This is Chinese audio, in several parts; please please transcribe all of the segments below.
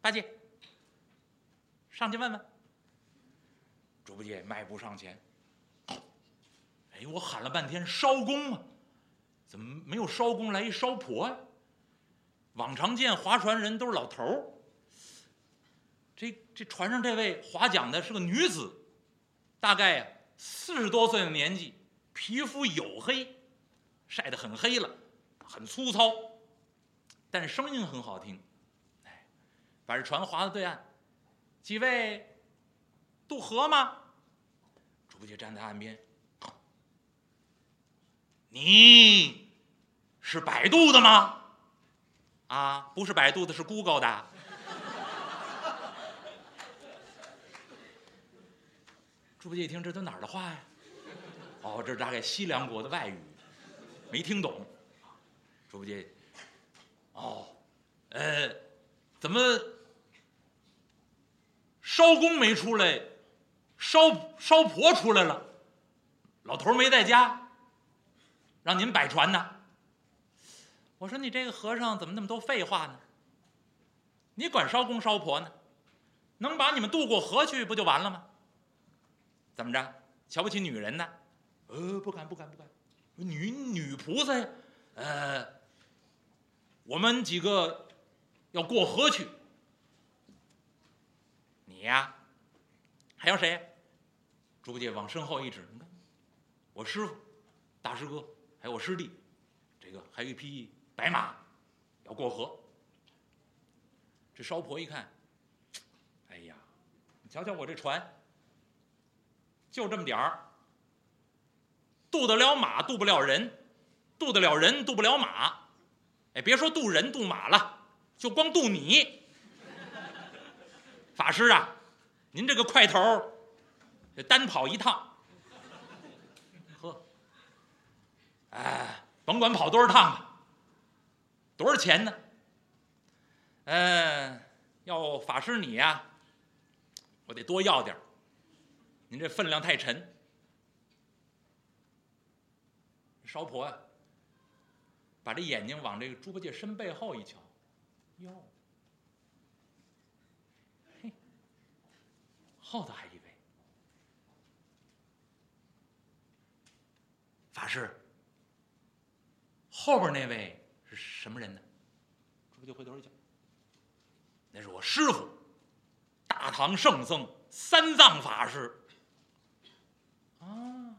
八戒，上去问问。猪八戒迈步上前，哎，我喊了半天艄公啊，怎么没有艄公来一艄婆呀、往常见划船人都是老头儿，这这船上这位划桨的是个女子，大概呀四十多岁的年纪，皮肤黝黑，晒得很黑了，很粗糙，但声音很好听。把这船划到对岸，几位渡河吗？猪八戒站在岸边，你是百度的吗？啊，不是百度的，是 Google 的。猪八戒一听，这都哪儿的话呀？哦，这是大概西凉国的外语，没听懂。猪八戒，哦，呃，怎么艄公没出来，艄艄婆出来了？老头没在家，让您摆船呢？我说你这个和尚怎么那么多废话呢？你管艄公艄婆呢？能把你们渡过河去不就完了吗？怎么着？瞧不起女人呢？呃，不敢不敢不敢，女女菩萨呀，呃，我们几个要过河去。你呀，还有谁？猪八戒往身后一指，你看，我师傅、大师哥，还有我师弟，这个还有一匹白马要过河。这烧婆一看，哎呀，你瞧瞧我这船，就这么点儿，渡得了马，渡不了人，渡得了人，渡不了马。哎，别说渡人渡马了，就光渡你，法师啊，您这个块头，单跑一趟，呵，哎，甭管跑多少趟吧。多少钱呢？嗯、要法师你呀、我得多要点您这分量太沉。烧婆呀、把这眼睛往这个猪八戒身背后一瞧，哟，后头还一位法师，后边那位是什么人呢？这不就回头一瞧，那是我师傅，大唐圣僧三藏法师。啊，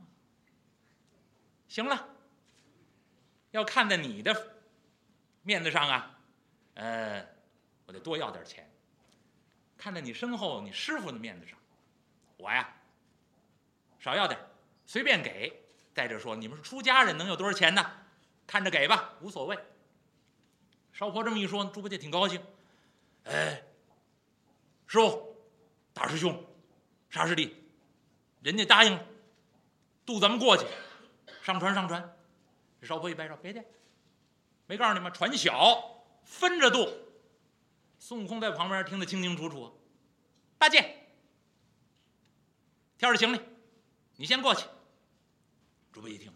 行了，要看在你的面子上啊，呃，我得多要点钱。看在你身后你师傅的面子上，我呀少要点，随便给。再者说，你们是出家人，能有多少钱呢？看着给吧，无所谓。少婆这么一说，猪八戒挺高兴。哎，师傅、大师兄、沙师弟，人家答应，渡咱们过去，上船上船。这艄婆一摆手，别介，没告诉你们船小，分着渡。孙悟空在旁边听得清清楚楚。八戒，挑着行李，你先过去。猪八一听，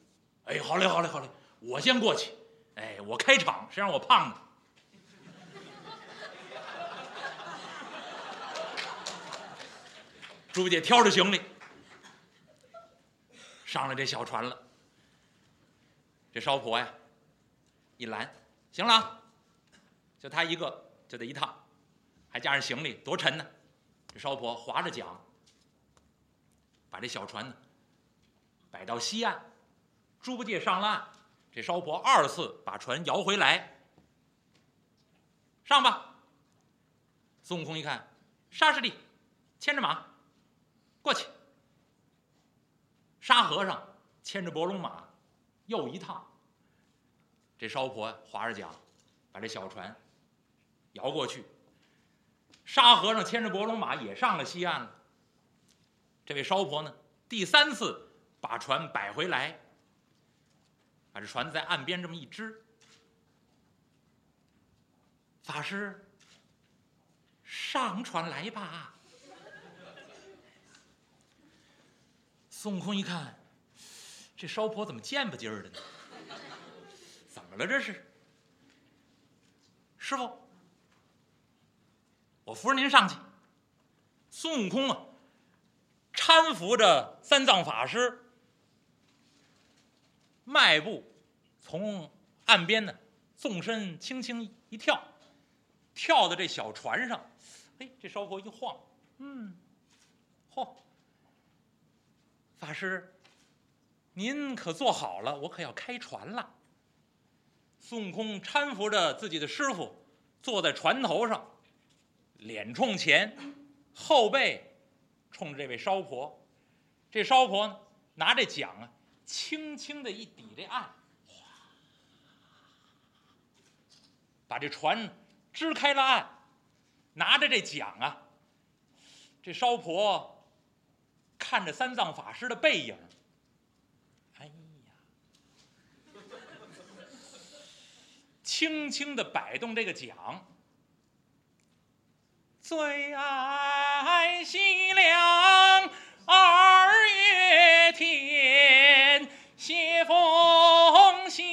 哎，好嘞，好嘞，好嘞，我先过去。哎，我开场，谁让我胖呢？猪八戒挑着行李，上了这小船了。这烧婆呀，一拦，行了，就他一个，就这一趟，还加上行李，多沉呢。这烧婆划着桨，把这小船呢摆到西岸，猪八戒上了岸，这艄婆二次把船摇回来，上吧。孙悟空一看，沙师弟牵着马过去。沙和尚牵着伯龙马又一趟，这艄婆划着桨，把这小船摇过去。沙和尚牵着伯龙马也上了西岸了。这位烧婆呢，第三次把船摆回来，把这船在岸边这么一支。法师，上船来吧。孙悟空一看，这烧婆怎么贱不唧儿的呢？怎么了这是？师傅，我扶着您上去。孙悟空啊，搀扶着三藏法师，迈步从岸边呢，纵身轻轻一跳，跳到这小船上。哎，这烧婆一晃，嗯，嚯，法师，您可坐好了，我可要开船了。孙悟空搀扶着自己的师傅，坐在船头上，脸冲前，后背冲着这位烧婆。这烧婆呢，拿着桨啊，轻轻的一抵这岸，哗，把这船支开了岸。拿着这桨啊，这烧婆看着三藏法师的背影，哎呀，轻轻的摆动这个桨，最爱惜凉二月天，斜风细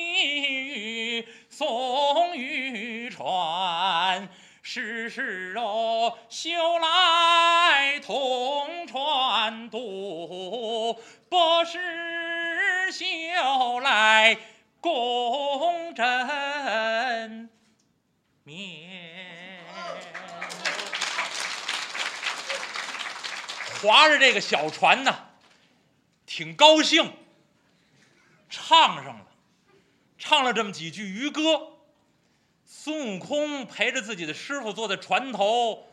雨送渔船。时时哦，修来同船渡，不是修来共枕划着这个小船呢，挺高兴，唱上了，唱了这么几句渔歌。孙悟空陪着自己的师傅坐在船头，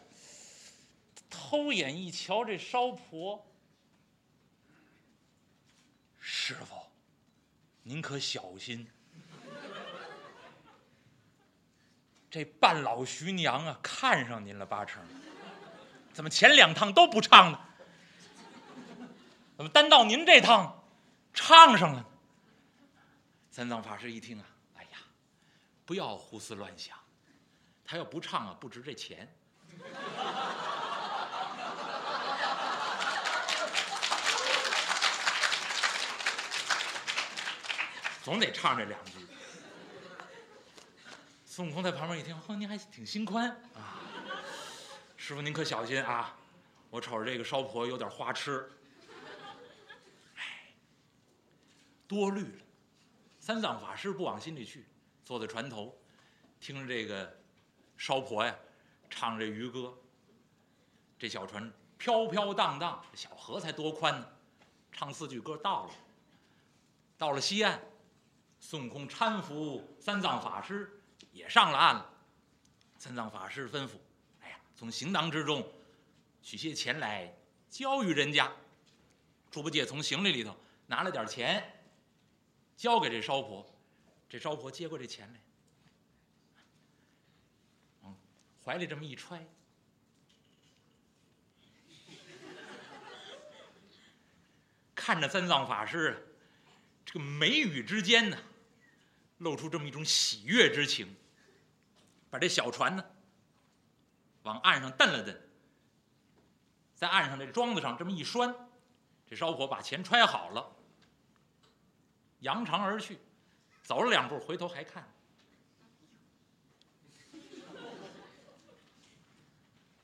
偷眼一瞧，这烧婆。师傅，您可小心，这半老徐娘啊，看上您了八成。怎么前两趟都不唱呢？怎么单到您这趟，唱上了？三藏法师一听啊。哎呀不要胡思乱想，他要不唱啊，不值这钱。总得唱这两句。孙悟空在旁边一听，哼，您还挺心宽啊。师傅您可小心啊，我瞅着这个烧婆有点花痴。哎，多虑了。三藏法师不往心里去。坐在船头，听着这个烧婆呀唱这渔歌。这小船飘飘荡荡，小河才多宽呢，唱四句歌到了。到了西岸，孙悟空搀扶三藏法师也上了岸了。三藏法师吩咐：“哎呀，从行囊之中取些钱来交与人家。”猪八戒从行李里头拿了点钱，交给这烧婆。这烧婆接过这钱来，嗯，怀里这么一揣，看着三藏法师，这个眉宇之间呢，露出这么一种喜悦之情，把这小船呢，往岸上蹬了蹬，在岸上这桩子上这么一拴，这烧婆把钱揣好了，扬长而去。走了两步，回头还看，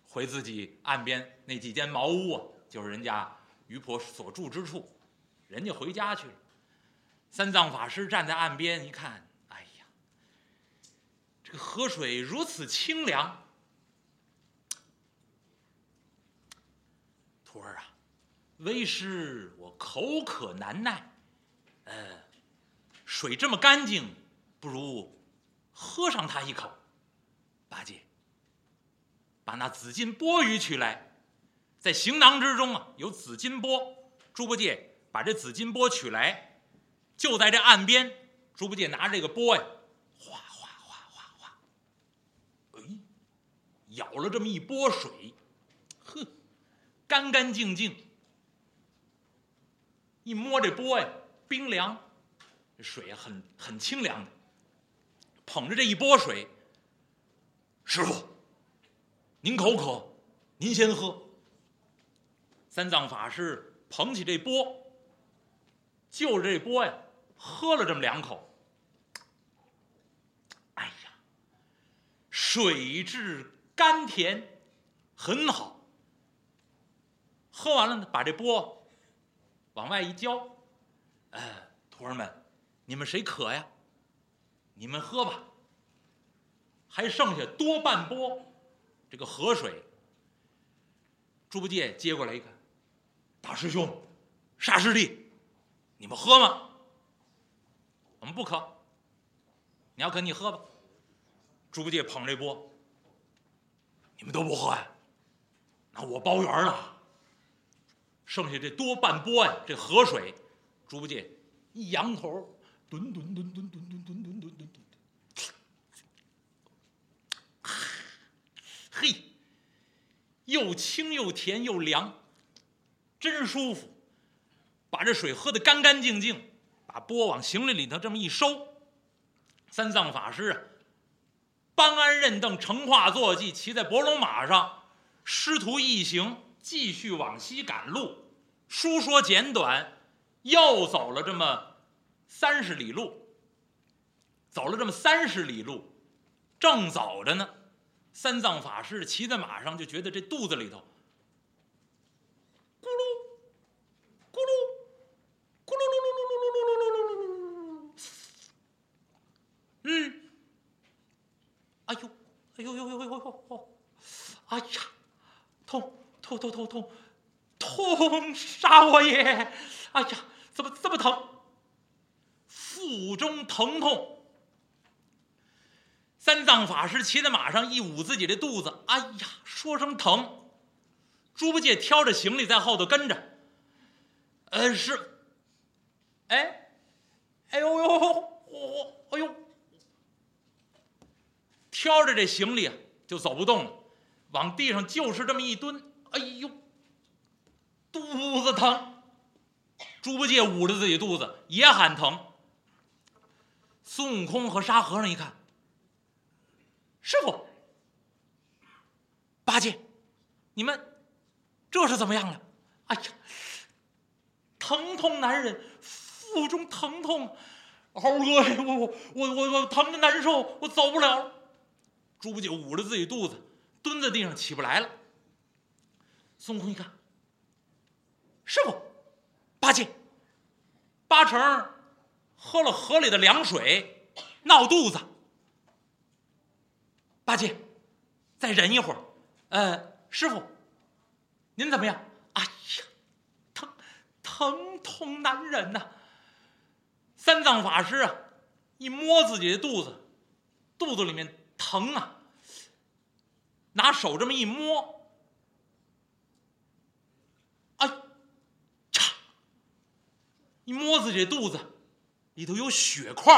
回自己岸边那几间茅屋啊，就是人家渔婆所住之处，人家回家去了。三藏法师站在岸边一看，哎呀，这个河水如此清凉，徒儿啊，为师我口渴难耐，呃。水这么干净，不如喝上它一口。八戒，把那紫金钵盂取来，在行囊之中啊有紫金钵。猪八戒把这紫金钵取来，就在这岸边。猪八戒拿着这个钵呀，哗哗哗哗哗，哎，舀了这么一钵水，呵，干干净净。一摸这钵呀，冰凉。水，很很清凉的。捧着这一钵水，师傅，您口渴，您先喝。三藏法师捧起这钵，就着这钵呀，喝了这么两口。哎呀，水质甘甜，很好。喝完了呢，把这钵往外一浇，哎，徒儿们，你们谁渴呀？你们喝吧。还剩下多半波这个河水。猪八戒接过来一看，大师兄、沙师弟，你们喝吗？我们不渴。你要渴你喝吧。猪八戒捧这钵，你们都不喝呀？那我包圆了。剩下这多半波呀，这河水，猪八戒一扬头，吨吨吨吨吨吨吨吨吨吨吨，嘿，又清又甜又凉，真舒服。把这水喝得干干净净，把钵往行李里头这么一收。三藏法师啊，搬鞍认凳，乘化坐骑，骑在伯龙马上，师徒一行。继续往西赶路，书说简短，又走了这么三十里路。走了这么三十里路，正走着呢，三藏法师骑在马上，就觉得这肚子里头咕噜咕噜咕噜噜噜噜噜噜噜噜噜噜噜，嗯，哎呦，哎呦呦呦呦呦呦，哎呀，痛！痛痛痛痛，痛杀我也！哎呀，怎么这么疼？腹中疼痛。三藏法师骑在马上一捂自己的肚子，哎呀，说声疼。猪八戒挑着行李在后头跟着。呃，是。哎，哎呦呦，我，哎呦，挑着这行李啊，就走不动了，往地上就是这么一蹲。哎呦，肚子疼！猪八戒捂着自己肚子也喊疼。孙悟空和沙和尚一看，师傅，八戒，你们这是怎么样了？哎呀，疼痛难忍，腹中疼痛，好饿呀！我我我我我疼的难受，我走不了。猪八戒捂着自己肚子，蹲在地上起不来了。孙悟空一看，师傅，八戒，八成喝了河里的凉水，闹肚子。八戒，再忍一会儿。呃，师傅，您怎么样？哎呀，疼，疼痛难忍呐！三藏法师啊，一摸自己的肚子，肚子里面疼啊，拿手这么一摸。一摸自己这肚子，里头有血块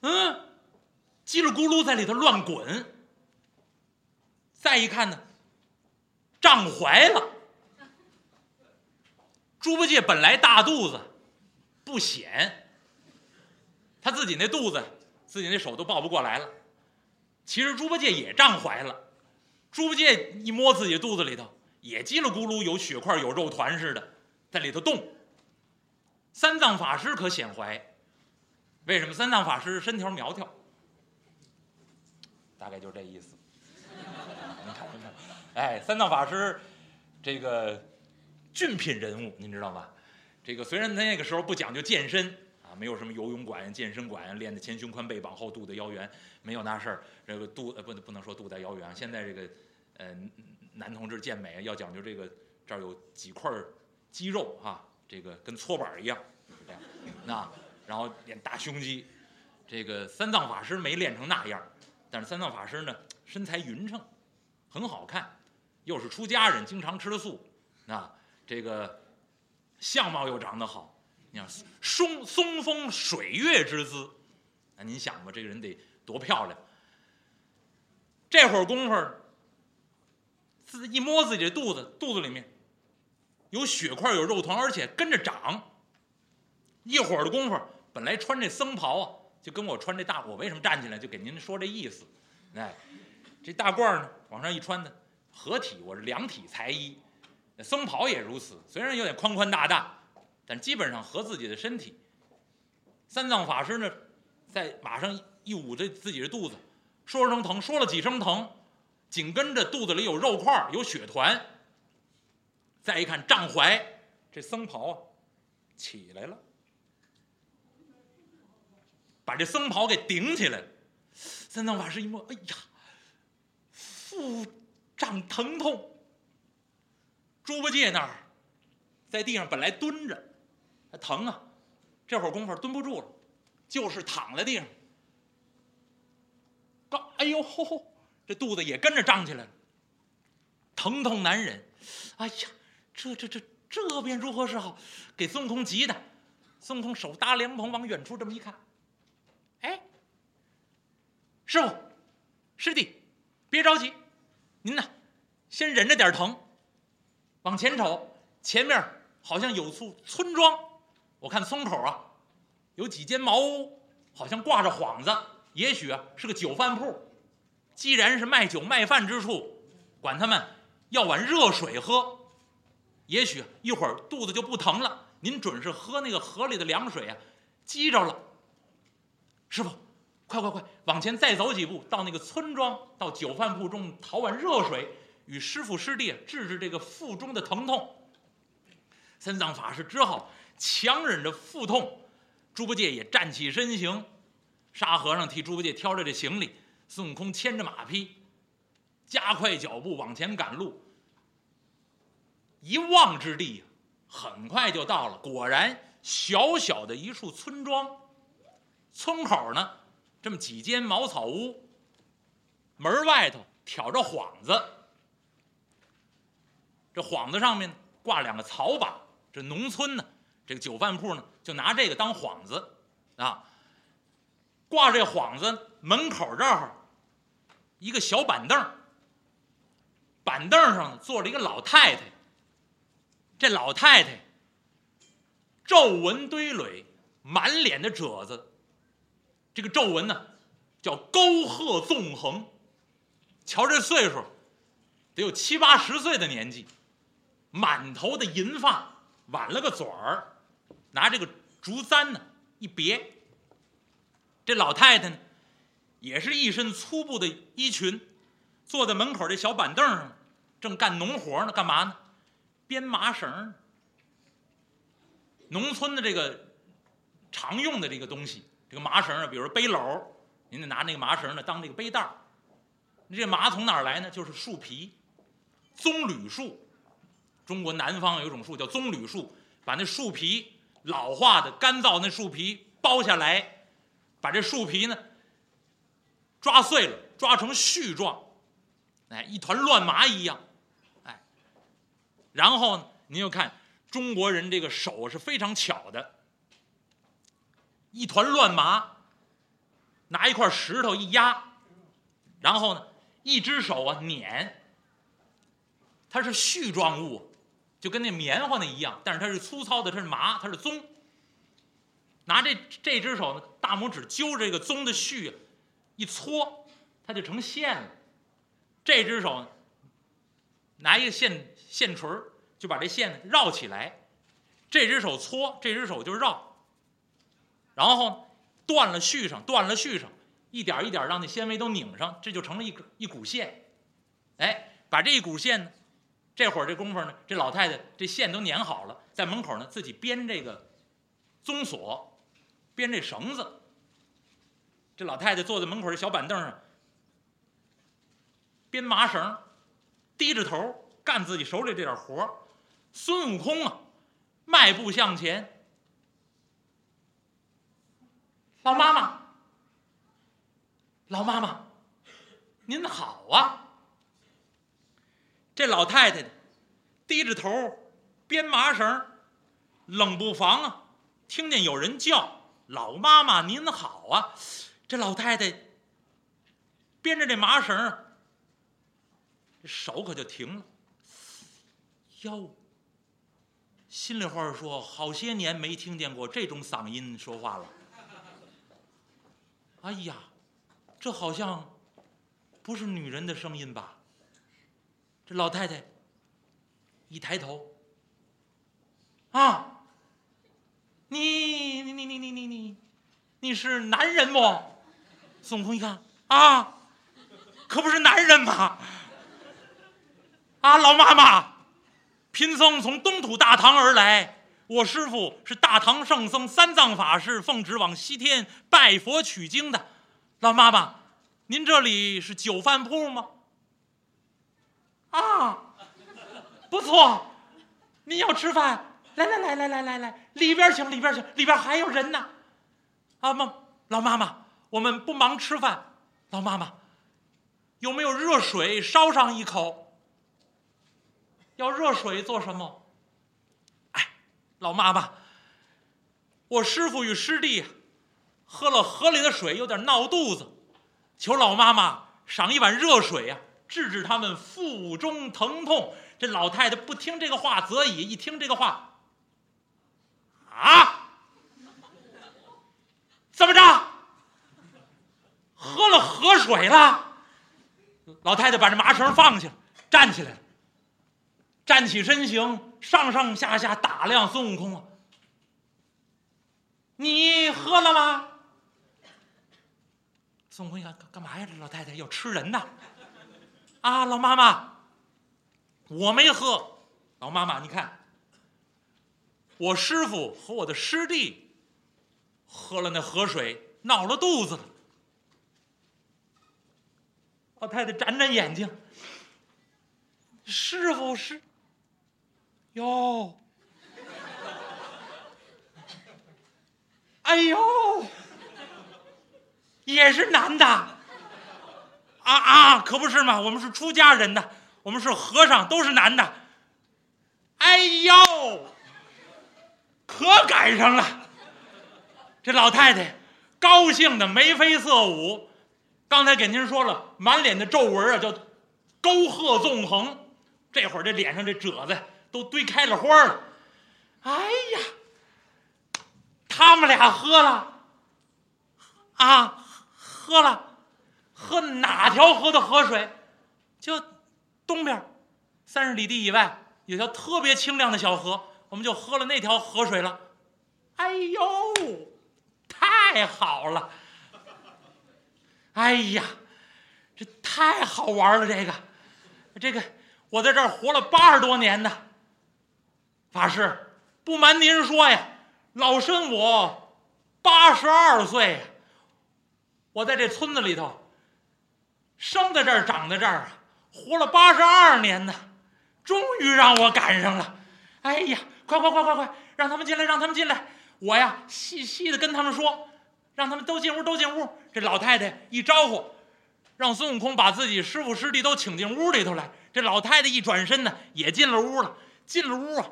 嗯，叽里咕噜在里头乱滚。再一看呢，胀怀了。猪八戒本来大肚子不显，他自己那肚子，自己那手都抱不过来了。其实猪八戒也胀怀了。猪八戒一摸自己肚子里头，也叽里咕噜有血块，有肉团似的。在里头动。三藏法师可显怀，为什么？三藏法师身条苗条，大概就这意思。您看，您看，哎，三藏法师这个俊品人物，您知道吗？这个虽然他那个时候不讲究健身啊，没有什么游泳馆、健身馆，练的前胸宽背膀后肚带腰圆，没有那事儿。这个肚呃不不能说肚带腰圆，现在这个呃男同志健美要讲究这个这儿有几块。肌肉哈，这个跟搓板一样，这样，那然后练大胸肌，这个三藏法师没练成那样，但是三藏法师呢身材匀称，很好看，又是出家人，经常吃的素，那这个相貌又长得好，你看松松风水月之姿，那您想吧，这个人得多漂亮。这会儿功夫，自一摸自己的肚子，肚子里面。有血块，有肉团，而且跟着长。一会儿的功夫，本来穿这僧袍啊，就跟我穿这大，我为什么站起来就给您说这意思？哎，这大褂呢，往上一穿呢，合体，我是量体裁衣。僧袍也如此，虽然有点宽宽大大，但基本上合自己的身体。三藏法师呢，在马上一捂着自己的肚子，说声疼，说了几声疼，紧跟着肚子里有肉块有血团。再一看丈怀，这僧袍啊起来了，把这僧袍给顶起来了。三藏法师一摸，哎呀，腹胀疼痛。猪八戒那儿在地上本来蹲着，还疼啊，这会儿功夫蹲不住了，就是躺在地上。刚，哎呦，这肚子也跟着胀起来了，疼痛难忍。哎呀，这这这这便如何是好？给孙悟空急的，孙悟空手搭凉棚，往远处这么一看，哎，师傅，师弟，别着急，您呢，先忍着点疼。往前瞅，前面好像有处村庄，我看村口啊，有几间茅屋，好像挂着幌子，也许啊是个酒饭铺。既然是卖酒卖饭之处，管他们要碗热水喝，也许一会儿肚子就不疼了。您准是喝那个河里的凉水啊，激着了。师傅，快快快，往前再走几步，到那个村庄，到酒饭铺中讨碗热水，与师傅师弟治治这个腹中的疼痛。三藏法师只好强忍着腹痛，猪八戒也站起身形，沙和尚替猪八戒挑着这行李。孙悟空牵着马匹，加快脚步往前赶路。一望之地，很快就到了。果然，小小的一处村庄，村口呢，这么几间茅草屋，门外头挑着幌子，这幌子上面挂两个草把。这农村呢，这个酒饭铺呢，就拿这个当幌子啊。挂这幌子门口这儿。一个小板凳板凳上坐着一个老太太。这老太太皱纹堆垒，满脸的褶子。这个皱纹呢，叫沟壑纵横。瞧这岁数，得有七八十岁的年纪，满头的银发，挽了个嘴儿，拿这个竹簪呢一别。这老太太呢？也是一身粗布的衣裙，坐在门口这小板凳上，正干农活呢。干嘛呢？编麻绳。农村的这个常用的这个东西，这个麻绳啊，比如说背篓，您得拿那个麻绳呢当这个背带儿。这麻从哪儿来呢？就是树皮，棕榈树。中国南方有一种树叫棕榈树，把那树皮老化的干燥那树皮剥下来，把这树皮呢。抓碎了，抓成絮状，哎，一团乱麻一样，然后，您就看中国人这个手是非常巧的，一团乱麻，拿一块石头一压，然后呢，一只手啊捻，它是絮状物，就跟那棉花那一样，但是它是粗糙的，它是麻，它是棕。拿这这只手呢，大拇指揪着这个棕的絮。一搓，它就成线了。这只手拿一个线线锤儿，就把这线绕起来。这只手搓，这只手就绕。然后断了续上，断了续上，一点一点让那纤维都拧上，这就成了一一股线。哎，把这一股线呢，这会儿这功夫呢，这老太太这线都粘好了，在门口呢自己编这个棕索，编这绳子。这老太太坐在门口的小板凳上，编麻绳，低着头干自己手里这点活孙悟空啊，迈步向前，老妈妈，老妈妈，您好啊！这老太太低着头编麻绳，冷不防啊，听见有人叫：“老妈妈您好啊！”这老太太编着这麻绳，这手可就停了。哟，心里话说，好些年没听见过这种嗓音说话了。哎呀，这好像不是女人的声音吧？这老太太一抬头，啊，你你你你你你你，你是男人不？孙悟空一看啊，可不是男人吗？啊，老妈妈，贫僧从东土大唐而来，我师傅是大唐圣僧三藏法师，奉旨往西天拜佛取经的。老妈妈，您这里是酒饭铺吗？啊，不错，您要吃饭，来来来来来来来，里边请，里边请，里边还有人呢。啊妈，老妈妈，我们不忙吃饭，老妈妈，有没有热水烧上一口？要热水做什么？哎，老妈妈，我师傅与师弟喝了河里的水，有点闹肚子，求老妈妈赏一碗热水呀，治治他们腹中疼痛。这老太太不听这个话则已，一听这个话，啊，怎么着？喝了河水了？老太太把这麻绳放下了，站起来了。站起身形，上上下下打量孙悟空啊！你喝了吗？孙悟空一看，干嘛呀？这老太太要吃人呐！啊，老妈妈，我没喝。老妈妈，你看，我师傅和我的师弟喝了那河水，闹了肚子。老太太眨眨眼睛，师傅是。哟，哎呦，也是男的，啊啊，可不是嘛，我们是出家人的，我们是和尚，都是男的。哎呦，可赶上了，这老太太高兴的眉飞色舞，刚才给您说了，满脸的皱纹啊，叫沟壑纵横，这会儿这脸上这褶子。都堆开了花了，哎呀，他们俩喝了，啊，喝了，喝哪条河的河水？就东边三十里地以外有条特别清亮的小河，我们就喝了那条河水了。哎呦，太好了！哎呀，这太好玩了！这个，这个，我在这儿活了八十多年呢。法师，不瞒您说呀，老身我八十二岁，我在这村子里头生在这儿，长在这儿啊，活了八十二年呢，终于让我赶上了。哎呀，快快快快快，让他们进来，让他们进来！我呀，细细的跟他们说，让他们都进屋，都进屋。这老太太一招呼，让孙悟空把自己师傅师弟都请进屋里头来。这老太太一转身呢，也进了屋了。进了屋啊。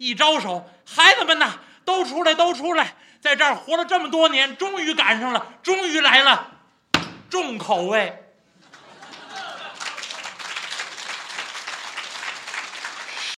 一招手，孩子们呐，都出来，都出来，在这儿活了这么多年，终于赶上了，终于来了，重口味。